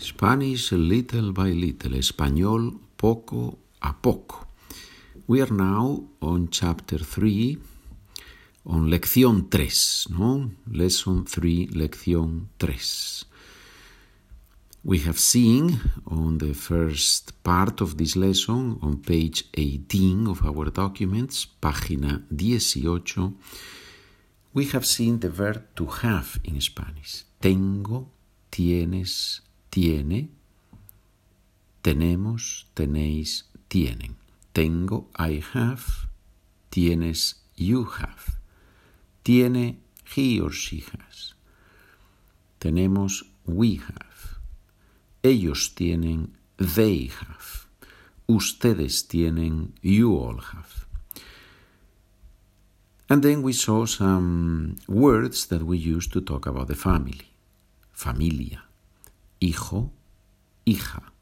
Spanish little by little, español poco a poco. We are now on chapter 3, on lección 3, no? Lesson 3, lección 3. We have seen on the first part of this lesson, on page 18 of our documents, página 18, we have seen the verb to have in Spanish. Tengo, tienes, tiene, tenemos, tenéis, tienen. Tengo, I have, tienes, you have. Tiene, he or she has. Tenemos, we have. Ellos tienen, they have. Ustedes tienen, you all have. And then we saw some words that we use to talk about the family. Familia hijo, hija,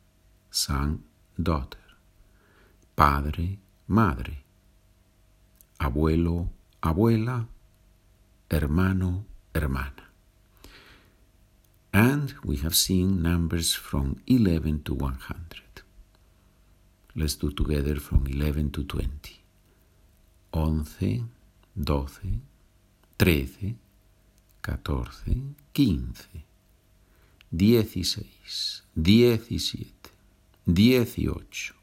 son, daughter, padre, madre, abuelo, abuela, hermano, hermana. And we have seen numbers from 11 to 100. Let's do together from 11 to 20. 11, 12, 13, 14, 15 dieciséis, diecisiete, dieciocho,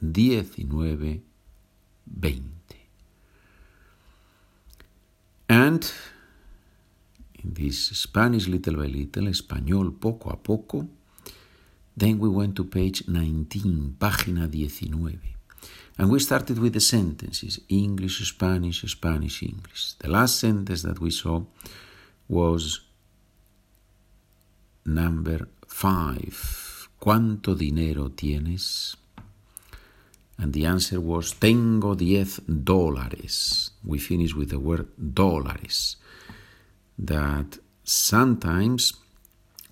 diecinueve, veinte. And in this Spanish little by little, español poco a poco, then we went to page 19, página 19. And we started with the sentences English, Spanish, Spanish, English. The last sentence that we saw was number five. ¿Cuánto dinero tienes? And the answer was, tengo diez dólares. We finish with the word dólares. That sometimes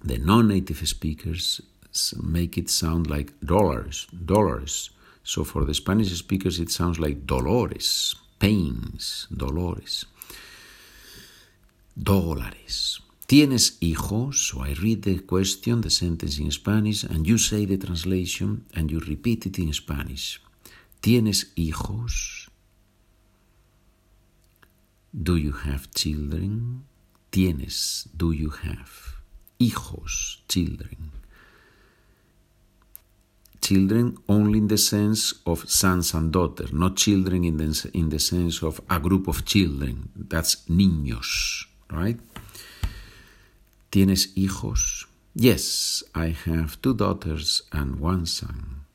the non-native speakers make it sound like dollars, dollars. So for the Spanish speakers, it sounds like dolores, pains, dolores. Dólares. ¿Tienes hijos? So I read the question, the sentence in Spanish, and you say the translation and you repeat it in Spanish. ¿Tienes hijos? Do you have children? Tienes, do you have? Hijos, children. Children only in the sense of sons and daughters, not children in the, in the sense of a group of children. That's niños, right? ¿Tienes hijos? Yes, I have two daughters and one son.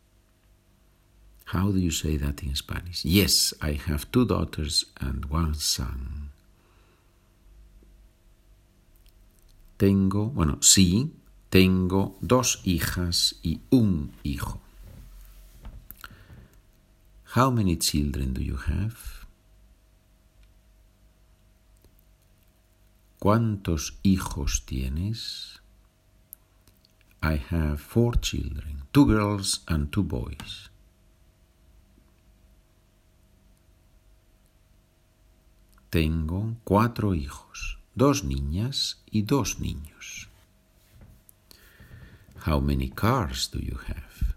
How do you say that in Spanish? Yes, I have two daughters and one son. Tengo, bueno, sí, tengo dos hijas y un hijo. How many children do you have? ¿Cuántos hijos tienes? I have four children, two girls and two boys. Tengo cuatro hijos, dos niñas y dos niños. How many cars do you have?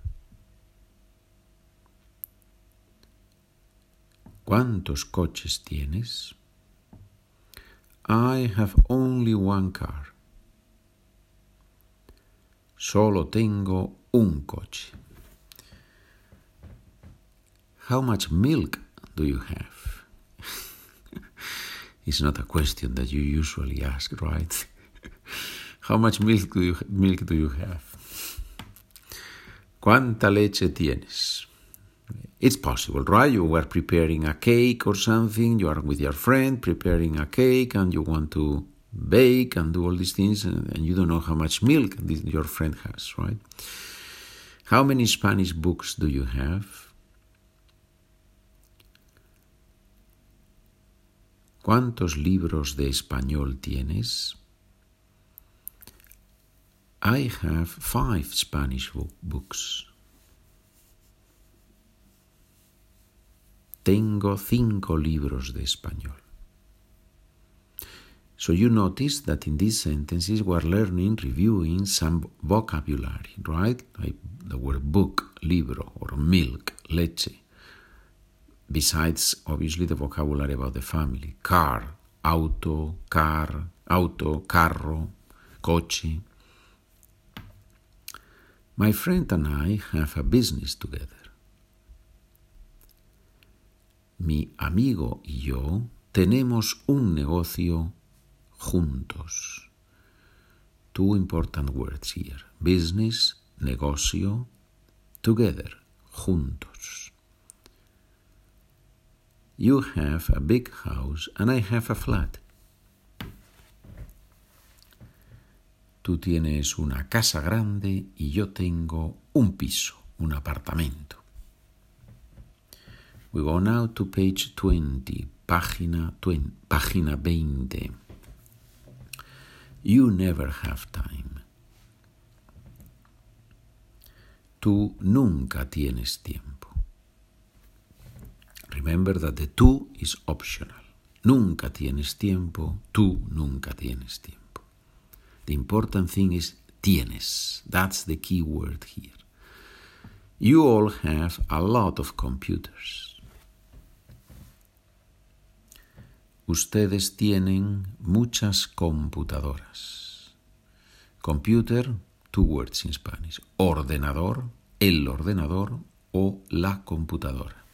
¿Cuántos coches tienes? I have only one car. Solo tengo un coche. How much milk do you have? it's not a question that you usually ask, right? How much milk do you, milk do you have? ¿Cuánta leche tienes? It's possible, right? You were preparing a cake or something, you are with your friend preparing a cake and you want to bake and do all these things and, you don't know how much milk your friend has, right? How many Spanish books do you have? ¿Cuántos libros de español tienes? I have five Spanish books. Tengo cinco libros de español. So you notice that in these sentences we're learning, reviewing some vocabulary, right? Like the word book, libro, or milk, leche. Besides, obviously, the vocabulary about the family car, auto, car, auto, carro, coche. My friend and I have a business together. Mi amigo y yo tenemos un negocio juntos. Two important words here. Business, negocio, together, juntos. You have a big house and I have a flat. Tú tienes una casa grande y yo tengo un piso, un apartamento. We go now to page 20, página, 20, página 20. You never have time. Tú nunca tienes tiempo. Remember that the tú is optional. Nunca tienes tiempo, tú nunca tienes tiempo. The important thing is tienes. That's the key word here. You all have a lot of computers. Ustedes tienen muchas computadoras. Computer, two words in Spanish. Ordenador, el ordenador o la computadora.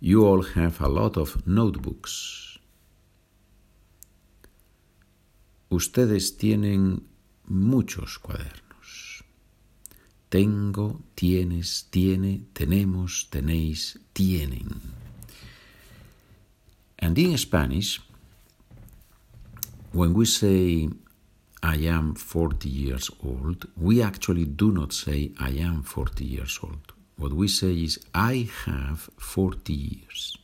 You all have a lot of notebooks. Ustedes tienen muchos cuadernos. Tengo, tienes, tiene, tenemos, tenéis, tienen. And in Spanish, when we say I am 40 years old, we actually do not say I am 40 years old. What we say is I have 40 years.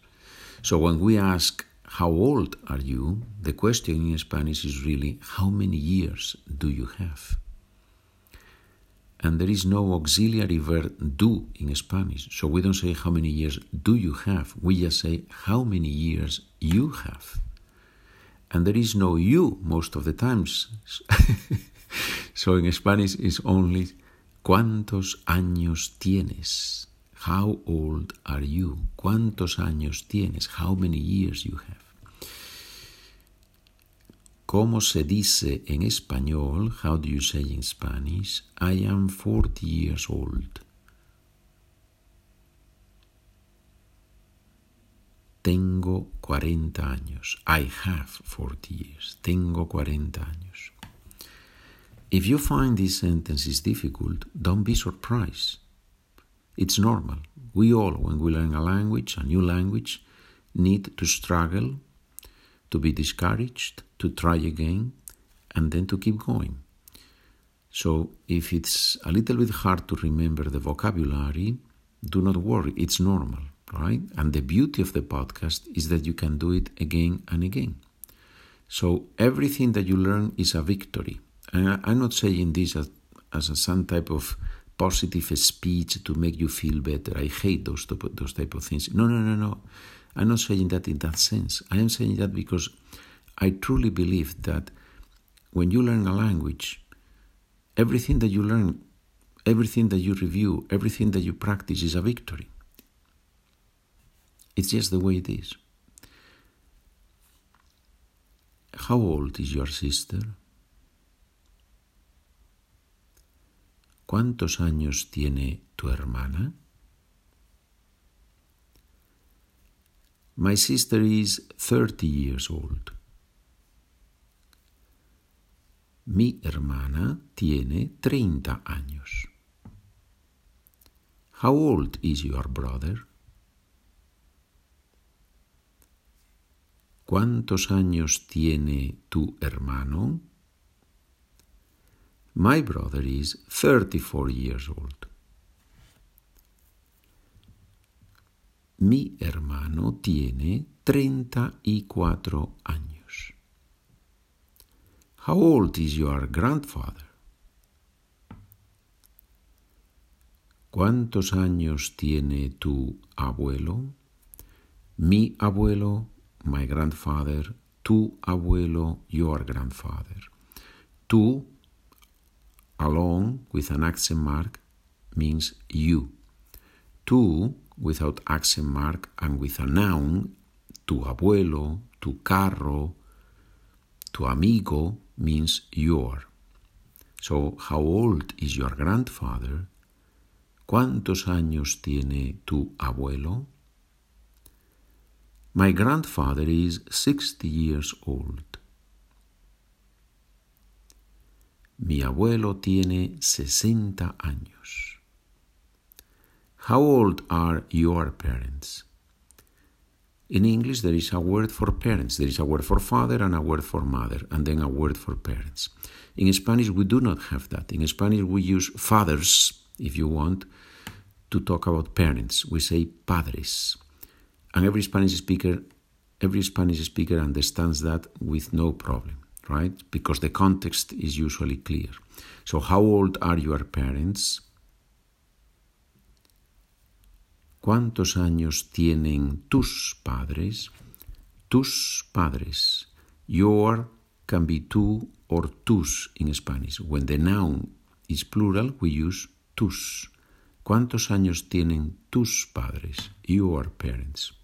So when we ask how old are you, the question in Spanish is really how many years do you have? And there is no auxiliary verb do in Spanish. So we don't say how many years do you have. We just say how many years you have. And there is no you most of the times. so in Spanish it's only ¿Cuántos años tienes? How old are you? ¿Cuántos años tienes? How many years you have? ¿Cómo se dice en español? How do you say in Spanish? I am 40 years old. Tengo 40 años. I have 40 years. Tengo 40 años. If you find these sentences difficult, don't be surprised. It's normal. We all, when we learn a language, a new language, need to struggle, to be discouraged, to try again, and then to keep going. So if it's a little bit hard to remember the vocabulary, do not worry, it's normal, right? And the beauty of the podcast is that you can do it again and again. So everything that you learn is a victory. And I'm not saying this as, as a, some type of positive speech to make you feel better. I hate those, those type of things. No, no, no, no. I'm not saying that in that sense. I am saying that because I truly believe that when you learn a language, everything that you learn, everything that you review, everything that you practice is a victory. It's just the way it is. How old is your sister? ¿Cuántos años tiene tu hermana? My sister is 30 years old. Mi hermana tiene 30 años. How old is your brother? ¿Cuántos años tiene tu hermano? My brother is 34 years old. Mi hermano tiene 34 años. How old is your grandfather? ¿Cuántos años tiene tu abuelo? Mi abuelo, my grandfather, tu abuelo, your grandfather. Tu, along with an accent mark, means you. Tu, without accent mark and with a noun, tu abuelo, tu carro, tu amigo means your. So, how old is your grandfather? ¿Cuántos años tiene tu abuelo? My grandfather is 60 years old. Mi abuelo tiene 60 años. How old are your parents? In English, there is a word for parents, there is a word for father and a word for mother, and then a word for parents. In Spanish, we do not have that. In Spanish, we use fathers, if you want, to talk about parents. We say padres. And every Spanish speaker, every Spanish speaker understands that with no problem, right? Because the context is usually clear. So, how old are your parents? ¿Cuántos años tienen tus padres? Tus padres. Your can be tú or tus in Spanish. When the noun is plural, we use tus. ¿Cuántos años tienen tus padres? Your parents.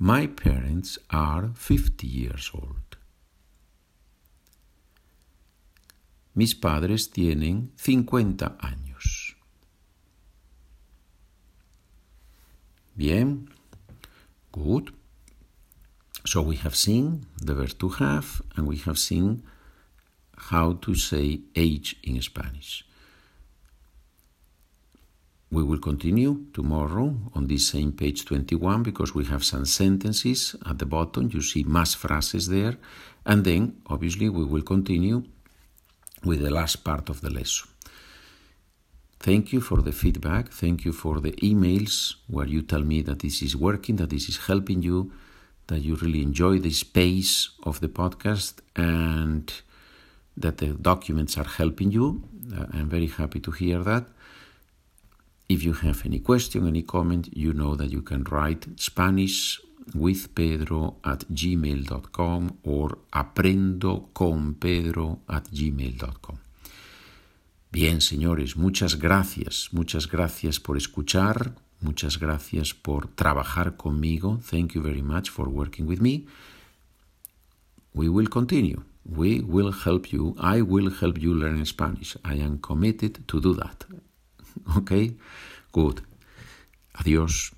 My parents are 50 years old. Mis padres tienen 50 años. Bien. Good. So we have seen the verb to have and we have seen how to say age in Spanish. We will continue tomorrow on this same page 21 because we have some sentences at the bottom. You see más frases there. And then, obviously, we will continue with the last part of the lesson. Thank you for the feedback. Thank you for the emails where you tell me that this is working, that this is helping you, that you really enjoy the space of the podcast, and that the documents are helping you. Uh, I'm very happy to hear that. If you have any question, any comment, you know that you can write Spanish with Pedro at gmail.com or aprendo con Pedro at gmail.com. Bien, señores, muchas gracias, muchas gracias por escuchar, muchas gracias por trabajar conmigo. Thank you very much for working with me. We will continue. We will help you. I will help you learn Spanish. I am committed to do that. Okay? Good. Adiós.